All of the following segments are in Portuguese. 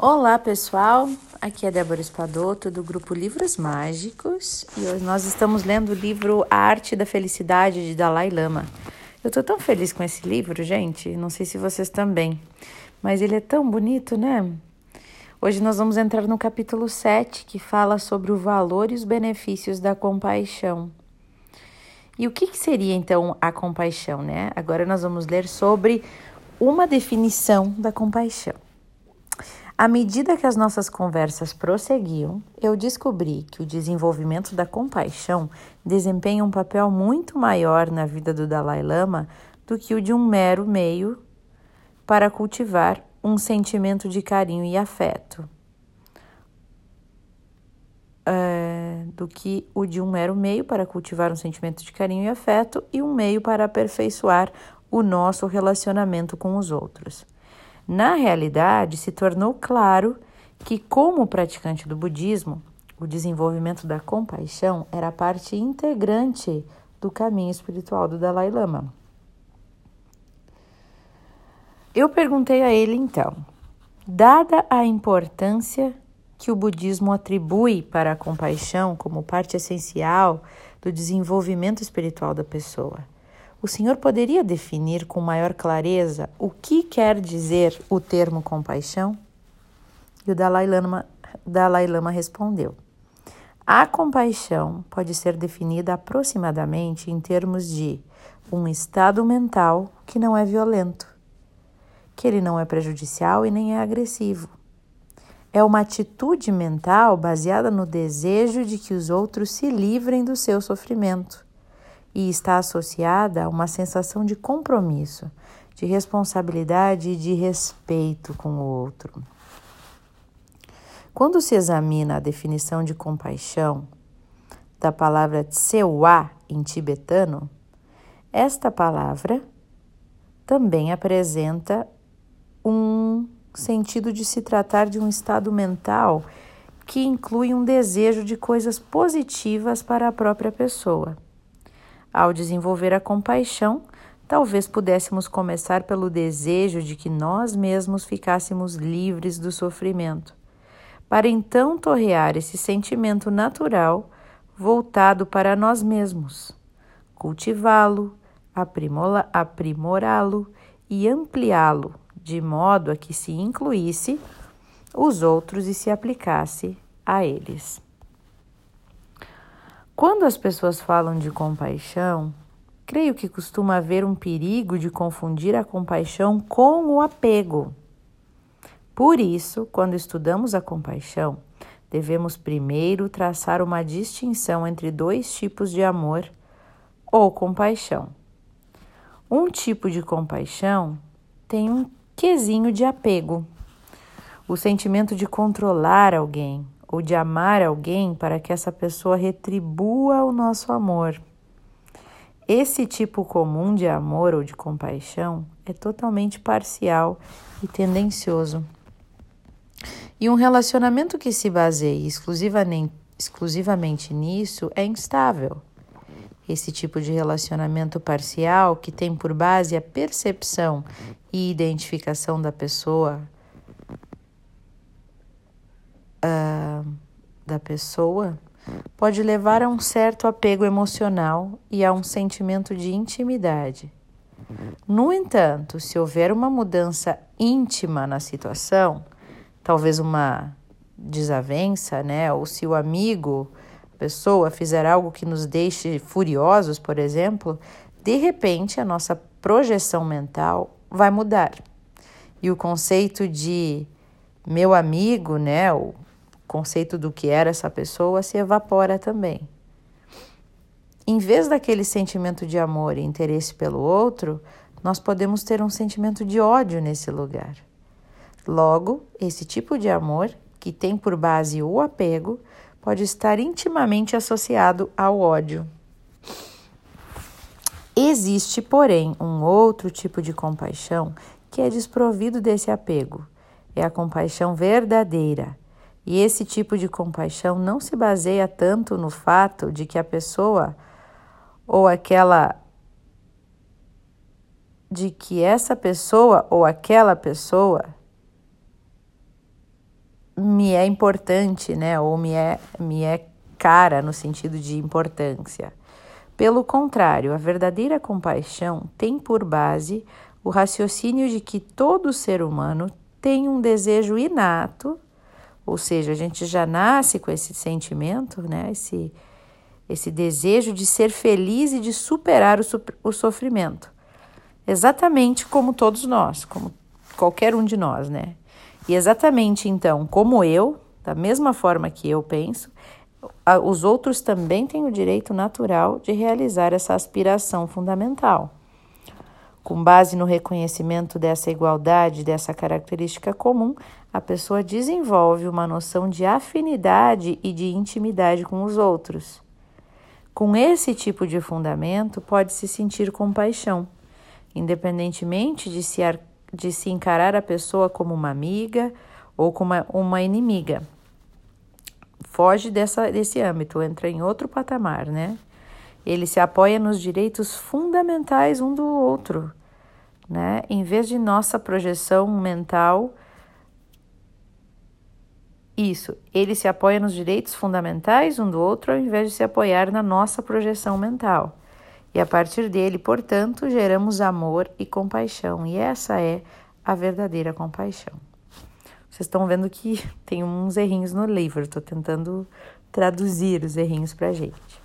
Olá pessoal, aqui é Débora Espadoto do grupo Livros Mágicos e hoje nós estamos lendo o livro A Arte da Felicidade de Dalai Lama. Eu tô tão feliz com esse livro, gente, não sei se vocês também, mas ele é tão bonito, né? Hoje nós vamos entrar no capítulo 7 que fala sobre o valor e os benefícios da compaixão. E o que, que seria então a compaixão, né? Agora nós vamos ler sobre uma definição da compaixão. À medida que as nossas conversas prosseguiam, eu descobri que o desenvolvimento da compaixão desempenha um papel muito maior na vida do Dalai Lama do que o de um mero meio para cultivar um sentimento de carinho e afeto. É, do que o de um mero meio para cultivar um sentimento de carinho e afeto e um meio para aperfeiçoar o nosso relacionamento com os outros. Na realidade, se tornou claro que, como praticante do budismo, o desenvolvimento da compaixão era parte integrante do caminho espiritual do Dalai Lama. Eu perguntei a ele então, dada a importância que o budismo atribui para a compaixão como parte essencial do desenvolvimento espiritual da pessoa, o senhor poderia definir com maior clareza o que quer dizer o termo compaixão? E o Dalai Lama, Dalai Lama respondeu: A compaixão pode ser definida aproximadamente em termos de um estado mental que não é violento, que ele não é prejudicial e nem é agressivo. É uma atitude mental baseada no desejo de que os outros se livrem do seu sofrimento e está associada a uma sensação de compromisso, de responsabilidade e de respeito com o outro. Quando se examina a definição de compaixão da palavra tsewa em tibetano, esta palavra também apresenta um sentido de se tratar de um estado mental que inclui um desejo de coisas positivas para a própria pessoa. Ao desenvolver a compaixão, talvez pudéssemos começar pelo desejo de que nós mesmos ficássemos livres do sofrimento, para então torrear esse sentimento natural voltado para nós mesmos, cultivá-lo, aprimorá-lo e ampliá-lo, de modo a que se incluísse os outros e se aplicasse a eles. Quando as pessoas falam de compaixão, creio que costuma haver um perigo de confundir a compaixão com o apego. Por isso, quando estudamos a compaixão, devemos primeiro traçar uma distinção entre dois tipos de amor ou compaixão. Um tipo de compaixão tem um quesinho de apego, o sentimento de controlar alguém, ou de amar alguém para que essa pessoa retribua o nosso amor. Esse tipo comum de amor ou de compaixão é totalmente parcial e tendencioso. E um relacionamento que se baseie exclusivamente, exclusivamente nisso é instável. Esse tipo de relacionamento parcial, que tem por base a percepção e identificação da pessoa uh, da pessoa pode levar a um certo apego emocional e a um sentimento de intimidade. No entanto, se houver uma mudança íntima na situação, talvez uma desavença, né, ou se o amigo, a pessoa fizer algo que nos deixe furiosos, por exemplo, de repente a nossa projeção mental vai mudar. E o conceito de meu amigo, né, conceito do que era essa pessoa se evapora também. Em vez daquele sentimento de amor e interesse pelo outro, nós podemos ter um sentimento de ódio nesse lugar. Logo, esse tipo de amor, que tem por base o apego, pode estar intimamente associado ao ódio. Existe, porém, um outro tipo de compaixão que é desprovido desse apego. É a compaixão verdadeira e esse tipo de compaixão não se baseia tanto no fato de que a pessoa ou aquela de que essa pessoa ou aquela pessoa me é importante, né? Ou me é, me é cara no sentido de importância. Pelo contrário, a verdadeira compaixão tem por base o raciocínio de que todo ser humano tem um desejo inato, ou seja, a gente já nasce com esse sentimento, né? Esse, esse desejo de ser feliz e de superar o, o sofrimento. Exatamente como todos nós, como qualquer um de nós, né? E exatamente então, como eu, da mesma forma que eu penso, os outros também têm o direito natural de realizar essa aspiração fundamental. Com base no reconhecimento dessa igualdade, dessa característica comum, a pessoa desenvolve uma noção de afinidade e de intimidade com os outros. Com esse tipo de fundamento, pode-se sentir compaixão, independentemente de se, de se encarar a pessoa como uma amiga ou como uma, uma inimiga. Foge dessa, desse âmbito, entra em outro patamar, né? Ele se apoia nos direitos fundamentais um do outro, né? Em vez de nossa projeção mental. Isso, ele se apoia nos direitos fundamentais um do outro ao invés de se apoiar na nossa projeção mental. E a partir dele, portanto, geramos amor e compaixão, e essa é a verdadeira compaixão. Vocês estão vendo que tem uns errinhos no livro, estou tentando traduzir os errinhos para a gente.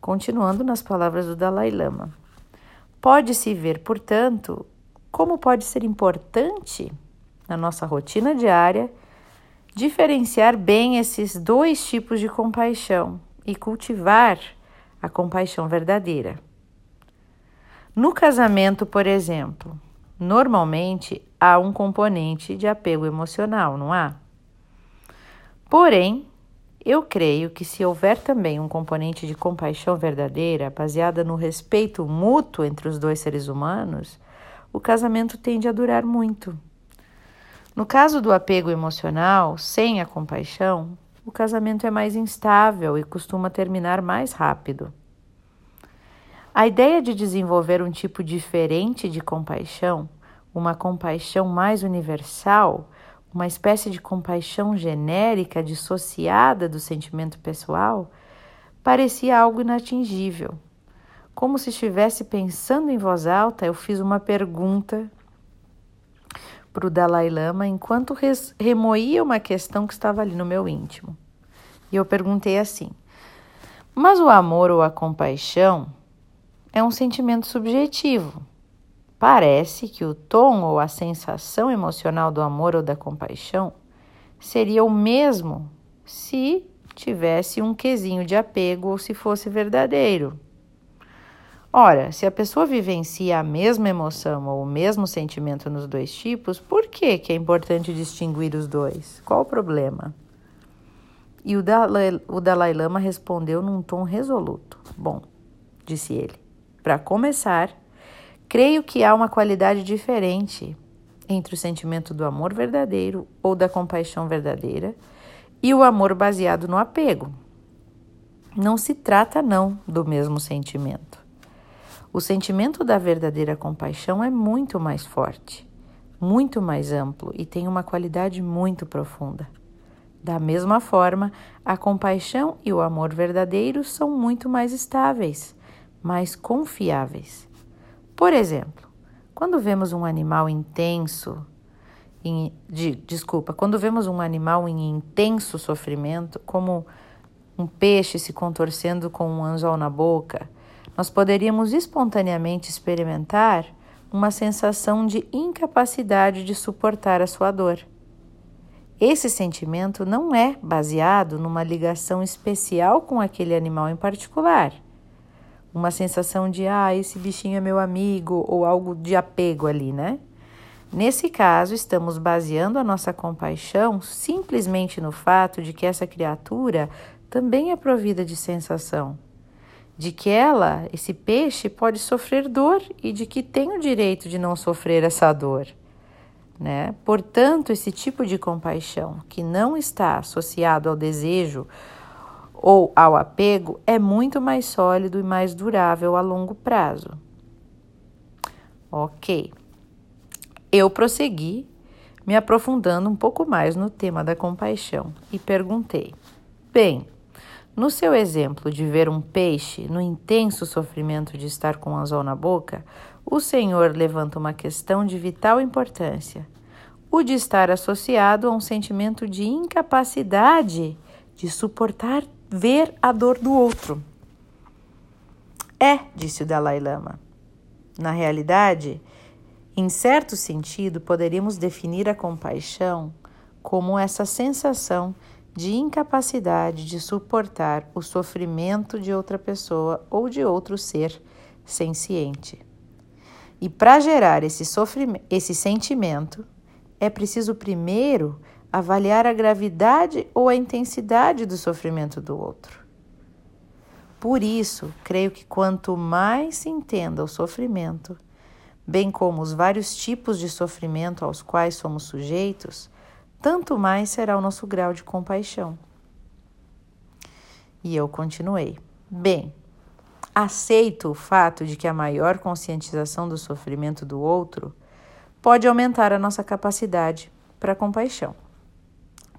Continuando nas palavras do Dalai Lama. Pode-se ver, portanto, como pode ser importante na nossa rotina diária diferenciar bem esses dois tipos de compaixão e cultivar a compaixão verdadeira. No casamento, por exemplo, normalmente há um componente de apego emocional, não há? Porém, eu creio que se houver também um componente de compaixão verdadeira, baseada no respeito mútuo entre os dois seres humanos, o casamento tende a durar muito. No caso do apego emocional, sem a compaixão, o casamento é mais instável e costuma terminar mais rápido. A ideia de desenvolver um tipo diferente de compaixão, uma compaixão mais universal, uma espécie de compaixão genérica dissociada do sentimento pessoal, parecia algo inatingível. Como se estivesse pensando em voz alta, eu fiz uma pergunta para o Dalai Lama enquanto remoía uma questão que estava ali no meu íntimo. E eu perguntei assim: Mas o amor ou a compaixão é um sentimento subjetivo Parece que o tom ou a sensação emocional do amor ou da compaixão seria o mesmo se tivesse um quesinho de apego ou se fosse verdadeiro. Ora, se a pessoa vivencia a mesma emoção ou o mesmo sentimento nos dois tipos, por que, que é importante distinguir os dois? Qual o problema? E o Dalai, o Dalai Lama respondeu num tom resoluto. Bom, disse ele, para começar, Creio que há uma qualidade diferente entre o sentimento do amor verdadeiro ou da compaixão verdadeira e o amor baseado no apego. Não se trata, não, do mesmo sentimento. O sentimento da verdadeira compaixão é muito mais forte, muito mais amplo e tem uma qualidade muito profunda. Da mesma forma, a compaixão e o amor verdadeiro são muito mais estáveis, mais confiáveis. Por exemplo, quando vemos um animal intenso, em, de, desculpa, quando vemos um animal em intenso sofrimento, como um peixe se contorcendo com um anzol na boca, nós poderíamos espontaneamente experimentar uma sensação de incapacidade de suportar a sua dor. Esse sentimento não é baseado numa ligação especial com aquele animal em particular uma sensação de ah, esse bichinho é meu amigo ou algo de apego ali, né? Nesse caso, estamos baseando a nossa compaixão simplesmente no fato de que essa criatura também é provida de sensação, de que ela, esse peixe, pode sofrer dor e de que tem o direito de não sofrer essa dor. Né? Portanto, esse tipo de compaixão que não está associado ao desejo ou ao apego é muito mais sólido e mais durável a longo prazo. Ok. Eu prossegui, me aprofundando um pouco mais no tema da compaixão e perguntei: Bem, no seu exemplo de ver um peixe no intenso sofrimento de estar com um anzol na boca, o Senhor levanta uma questão de vital importância: o de estar associado a um sentimento de incapacidade de suportar ver a dor do outro. É, disse o Dalai Lama. Na realidade, em certo sentido, poderíamos definir a compaixão como essa sensação de incapacidade de suportar o sofrimento de outra pessoa ou de outro ser senciente. E para gerar esse, esse sentimento, é preciso primeiro avaliar a gravidade ou a intensidade do sofrimento do outro. Por isso, creio que quanto mais se entenda o sofrimento, bem como os vários tipos de sofrimento aos quais somos sujeitos, tanto mais será o nosso grau de compaixão. E eu continuei. Bem, aceito o fato de que a maior conscientização do sofrimento do outro pode aumentar a nossa capacidade para compaixão.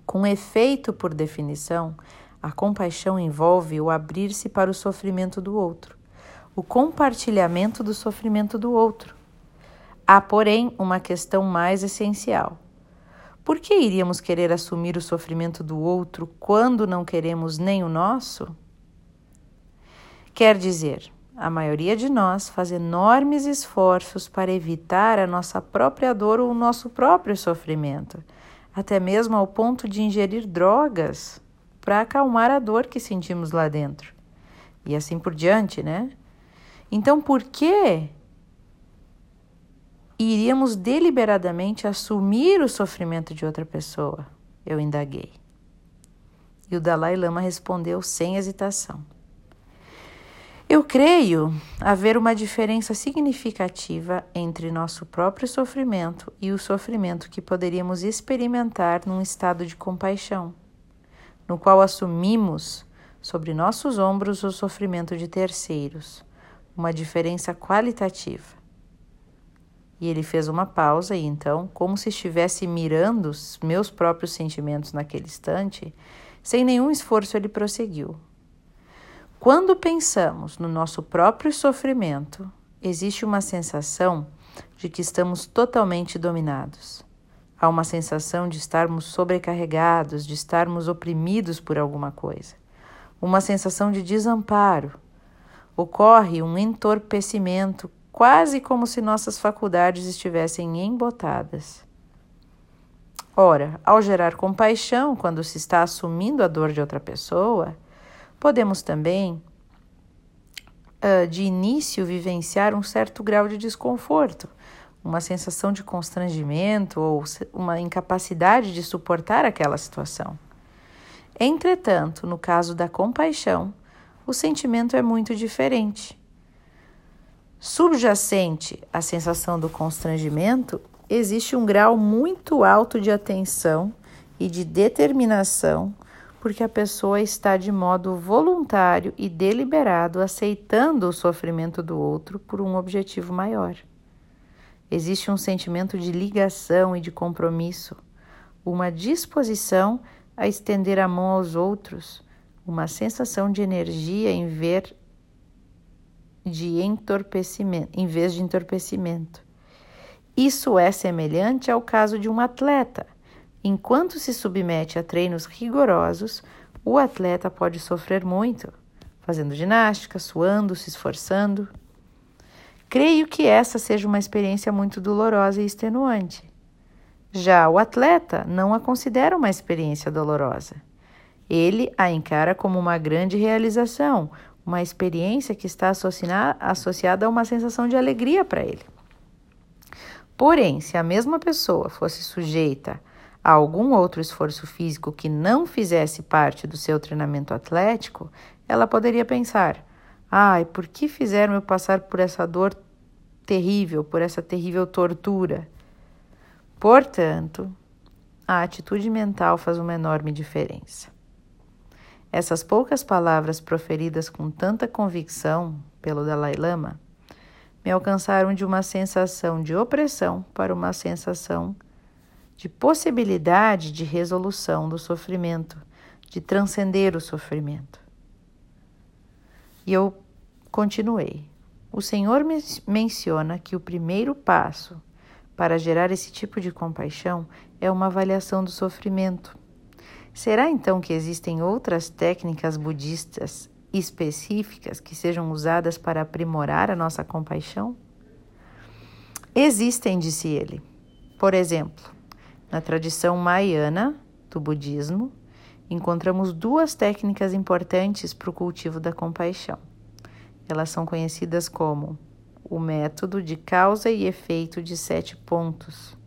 Com efeito, por definição, a compaixão envolve o abrir-se para o sofrimento do outro, o compartilhamento do sofrimento do outro. Há, porém, uma questão mais essencial. Por que iríamos querer assumir o sofrimento do outro quando não queremos nem o nosso? Quer dizer, a maioria de nós faz enormes esforços para evitar a nossa própria dor ou o nosso próprio sofrimento, até mesmo ao ponto de ingerir drogas para acalmar a dor que sentimos lá dentro. E assim por diante, né? Então, por que iríamos deliberadamente assumir o sofrimento de outra pessoa? Eu indaguei. E o Dalai Lama respondeu sem hesitação. Eu creio haver uma diferença significativa entre nosso próprio sofrimento e o sofrimento que poderíamos experimentar num estado de compaixão, no qual assumimos sobre nossos ombros o sofrimento de terceiros, uma diferença qualitativa. E ele fez uma pausa e então, como se estivesse mirando os meus próprios sentimentos naquele instante, sem nenhum esforço ele prosseguiu. Quando pensamos no nosso próprio sofrimento, existe uma sensação de que estamos totalmente dominados. Há uma sensação de estarmos sobrecarregados, de estarmos oprimidos por alguma coisa. Uma sensação de desamparo. Ocorre um entorpecimento quase como se nossas faculdades estivessem embotadas. Ora, ao gerar compaixão quando se está assumindo a dor de outra pessoa, podemos também, uh, de início, vivenciar um certo grau de desconforto, uma sensação de constrangimento ou uma incapacidade de suportar aquela situação. Entretanto, no caso da compaixão, o sentimento é muito diferente. Subjacente à sensação do constrangimento, existe um grau muito alto de atenção e de determinação, porque a pessoa está de modo voluntário e deliberado aceitando o sofrimento do outro por um objetivo maior. Existe um sentimento de ligação e de compromisso, uma disposição a estender a mão aos outros, uma sensação de energia em ver de entorpecimento, em vez de entorpecimento. Isso é semelhante ao caso de um atleta. Enquanto se submete a treinos rigorosos, o atleta pode sofrer muito, fazendo ginástica, suando, se esforçando. Creio que essa seja uma experiência muito dolorosa e extenuante. Já o atleta não a considera uma experiência dolorosa. Ele a encara como uma grande realização, uma experiência que está associada a uma sensação de alegria para ele. Porém, se a mesma pessoa fosse sujeita a algum outro esforço físico que não fizesse parte do seu treinamento atlético, ela poderia pensar: ai, por que fizeram eu passar por essa dor terrível, por essa terrível tortura? Portanto, a atitude mental faz uma enorme diferença. Essas poucas palavras proferidas com tanta convicção pelo Dalai Lama me alcançaram de uma sensação de opressão para uma sensação de possibilidade de resolução do sofrimento, de transcender o sofrimento. E eu continuei. O Senhor menciona que o primeiro passo para gerar esse tipo de compaixão é uma avaliação do sofrimento. Será então que existem outras técnicas budistas específicas que sejam usadas para aprimorar a nossa compaixão? Existem, disse ele. Por exemplo, na tradição maiana do budismo, encontramos duas técnicas importantes para o cultivo da compaixão. Elas são conhecidas como o método de causa e efeito de sete pontos,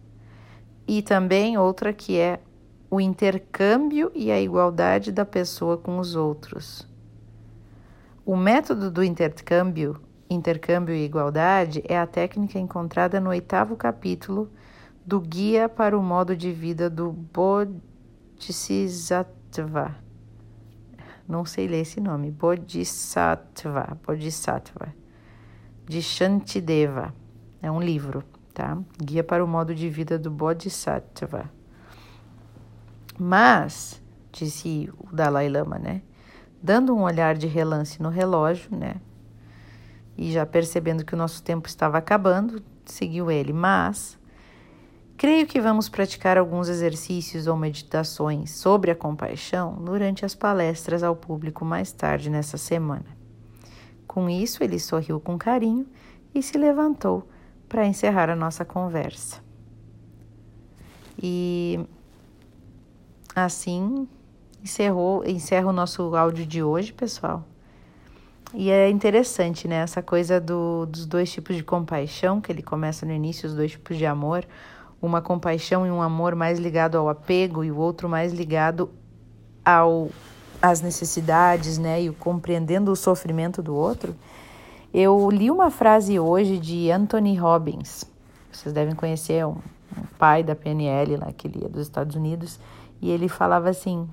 e também outra que é o intercâmbio e a igualdade da pessoa com os outros. O método do intercâmbio, intercâmbio e igualdade é a técnica encontrada no oitavo capítulo do Guia para o Modo de Vida do Bodhisattva. Não sei ler esse nome. Bodhisattva. Bodhisattva. De Shantideva. É um livro, tá? Guia para o Modo de Vida do Bodhisattva. Mas, disse o Dalai Lama, né? Dando um olhar de relance no relógio, né? E já percebendo que o nosso tempo estava acabando, seguiu ele. Mas Creio que vamos praticar alguns exercícios ou meditações sobre a compaixão durante as palestras ao público mais tarde nessa semana. Com isso, ele sorriu com carinho e se levantou para encerrar a nossa conversa. E assim encerrou, encerra o nosso áudio de hoje, pessoal. E é interessante, né? Essa coisa do, dos dois tipos de compaixão, que ele começa no início, os dois tipos de amor uma compaixão e um amor mais ligado ao apego e o outro mais ligado ao às necessidades, né, e o compreendendo o sofrimento do outro. Eu li uma frase hoje de Anthony Robbins. Vocês devem conhecer um, um pai da PNL lá que ele é dos Estados Unidos e ele falava assim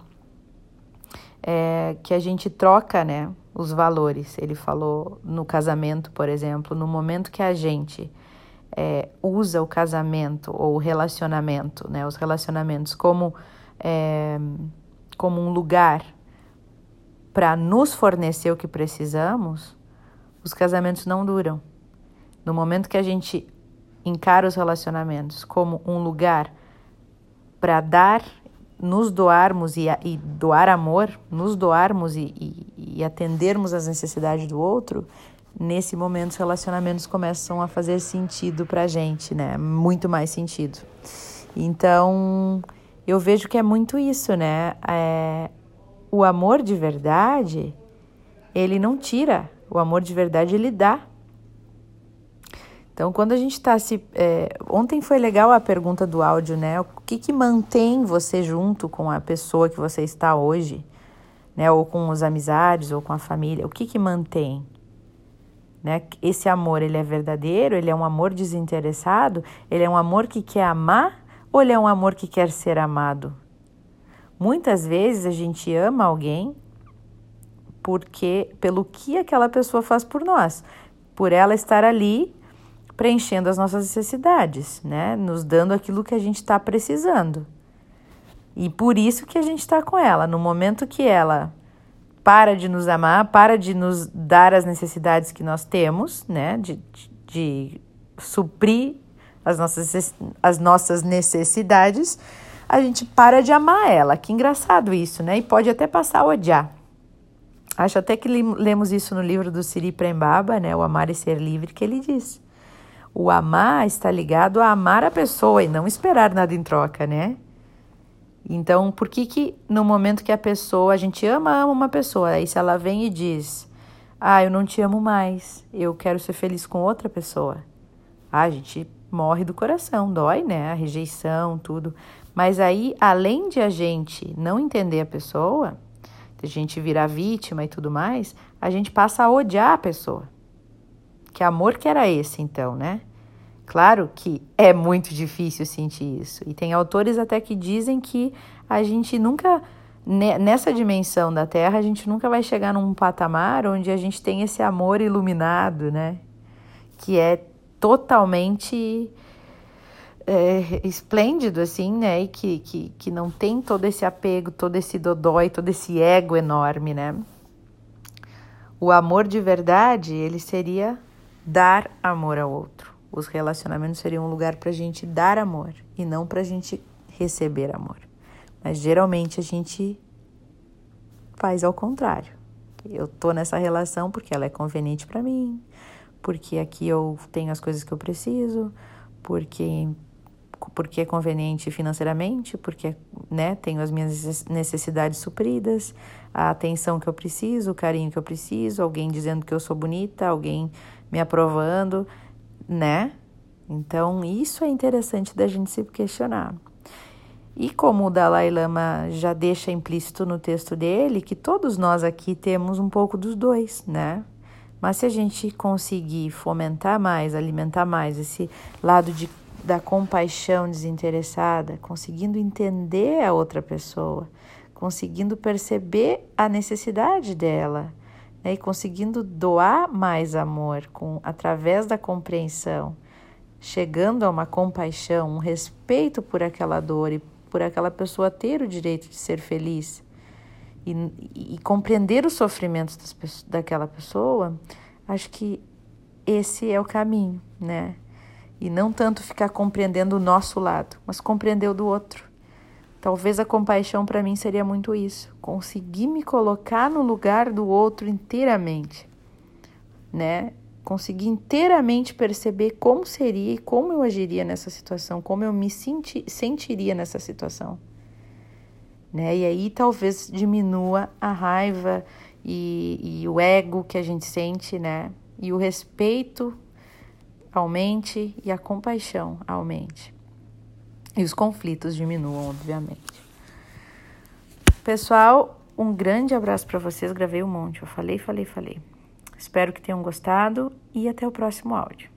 é, que a gente troca, né, os valores. Ele falou no casamento, por exemplo, no momento que a gente é, usa o casamento ou o relacionamento, né, os relacionamentos como, é, como um lugar para nos fornecer o que precisamos, os casamentos não duram. No momento que a gente encara os relacionamentos como um lugar para dar, nos doarmos e, e, doar amor, nos doarmos e, e, e atendermos às necessidades do outro, nesse momento os relacionamentos começam a fazer sentido pra gente, né? Muito mais sentido. Então, eu vejo que é muito isso, né? É, o amor de verdade, ele não tira, o amor de verdade ele dá. Então, quando a gente está se. É, ontem foi legal a pergunta do áudio, né? O que, que mantém você junto com a pessoa que você está hoje, né? Ou com os amizades, ou com a família? O que, que mantém? Né? Esse amor, ele é verdadeiro, ele é um amor desinteressado, ele é um amor que quer amar ou ele é um amor que quer ser amado? Muitas vezes a gente ama alguém porque pelo que aquela pessoa faz por nós, por ela estar ali preenchendo as nossas necessidades, né? Nos dando aquilo que a gente está precisando. E por isso que a gente está com ela. No momento que ela para de nos amar, para de nos dar as necessidades que nós temos, né? De, de, de suprir as nossas, as nossas necessidades, a gente para de amar ela. Que engraçado isso, né? E pode até passar a odiar. Acho até que lemos isso no livro do Siri Prembaba, né? O Amar e Ser Livre, que ele diz. O amar está ligado a amar a pessoa e não esperar nada em troca, né? Então, por que que no momento que a pessoa, a gente ama, ama uma pessoa, aí se ela vem e diz, ah, eu não te amo mais, eu quero ser feliz com outra pessoa, ah, a gente morre do coração, dói, né? A rejeição, tudo. Mas aí, além de a gente não entender a pessoa, de a gente virar vítima e tudo mais, a gente passa a odiar a pessoa. Que amor que era esse, então, né? Claro que é muito difícil sentir isso. E tem autores até que dizem que a gente nunca, nessa dimensão da Terra, a gente nunca vai chegar num patamar onde a gente tem esse amor iluminado, né? Que é totalmente é, esplêndido, assim, né? E que, que, que não tem todo esse apego, todo esse dodói, todo esse ego enorme, né? O amor de verdade, ele seria dar amor ao outro. Os relacionamentos seriam um lugar para a gente dar amor e não para a gente receber amor. Mas geralmente a gente faz ao contrário. Eu tô nessa relação porque ela é conveniente para mim, porque aqui eu tenho as coisas que eu preciso, porque porque é conveniente financeiramente, porque né, tenho as minhas necessidades supridas, a atenção que eu preciso, o carinho que eu preciso, alguém dizendo que eu sou bonita, alguém me aprovando, né? Então, isso é interessante da gente se questionar. E como o Dalai Lama já deixa implícito no texto dele, que todos nós aqui temos um pouco dos dois, né? Mas se a gente conseguir fomentar mais, alimentar mais esse lado de, da compaixão desinteressada, conseguindo entender a outra pessoa, conseguindo perceber a necessidade dela, né? e conseguindo doar mais amor com através da compreensão, chegando a uma compaixão, um respeito por aquela dor e por aquela pessoa ter o direito de ser feliz e, e, compreender os sofrimentos das, daquela pessoa, acho que esse é o caminho, né? E não tanto ficar compreendendo o nosso lado, mas compreender o do outro. Talvez a compaixão para mim seria muito isso, conseguir me colocar no lugar do outro inteiramente, né? conseguir inteiramente perceber como seria e como eu agiria nessa situação, como eu me senti, sentiria nessa situação. Né? E aí talvez diminua a raiva e, e o ego que a gente sente, né? E o respeito aumente e a compaixão aumente. E os conflitos diminuam, obviamente. Pessoal, um grande abraço para vocês. Gravei um monte. Eu falei, falei, falei. Espero que tenham gostado e até o próximo áudio.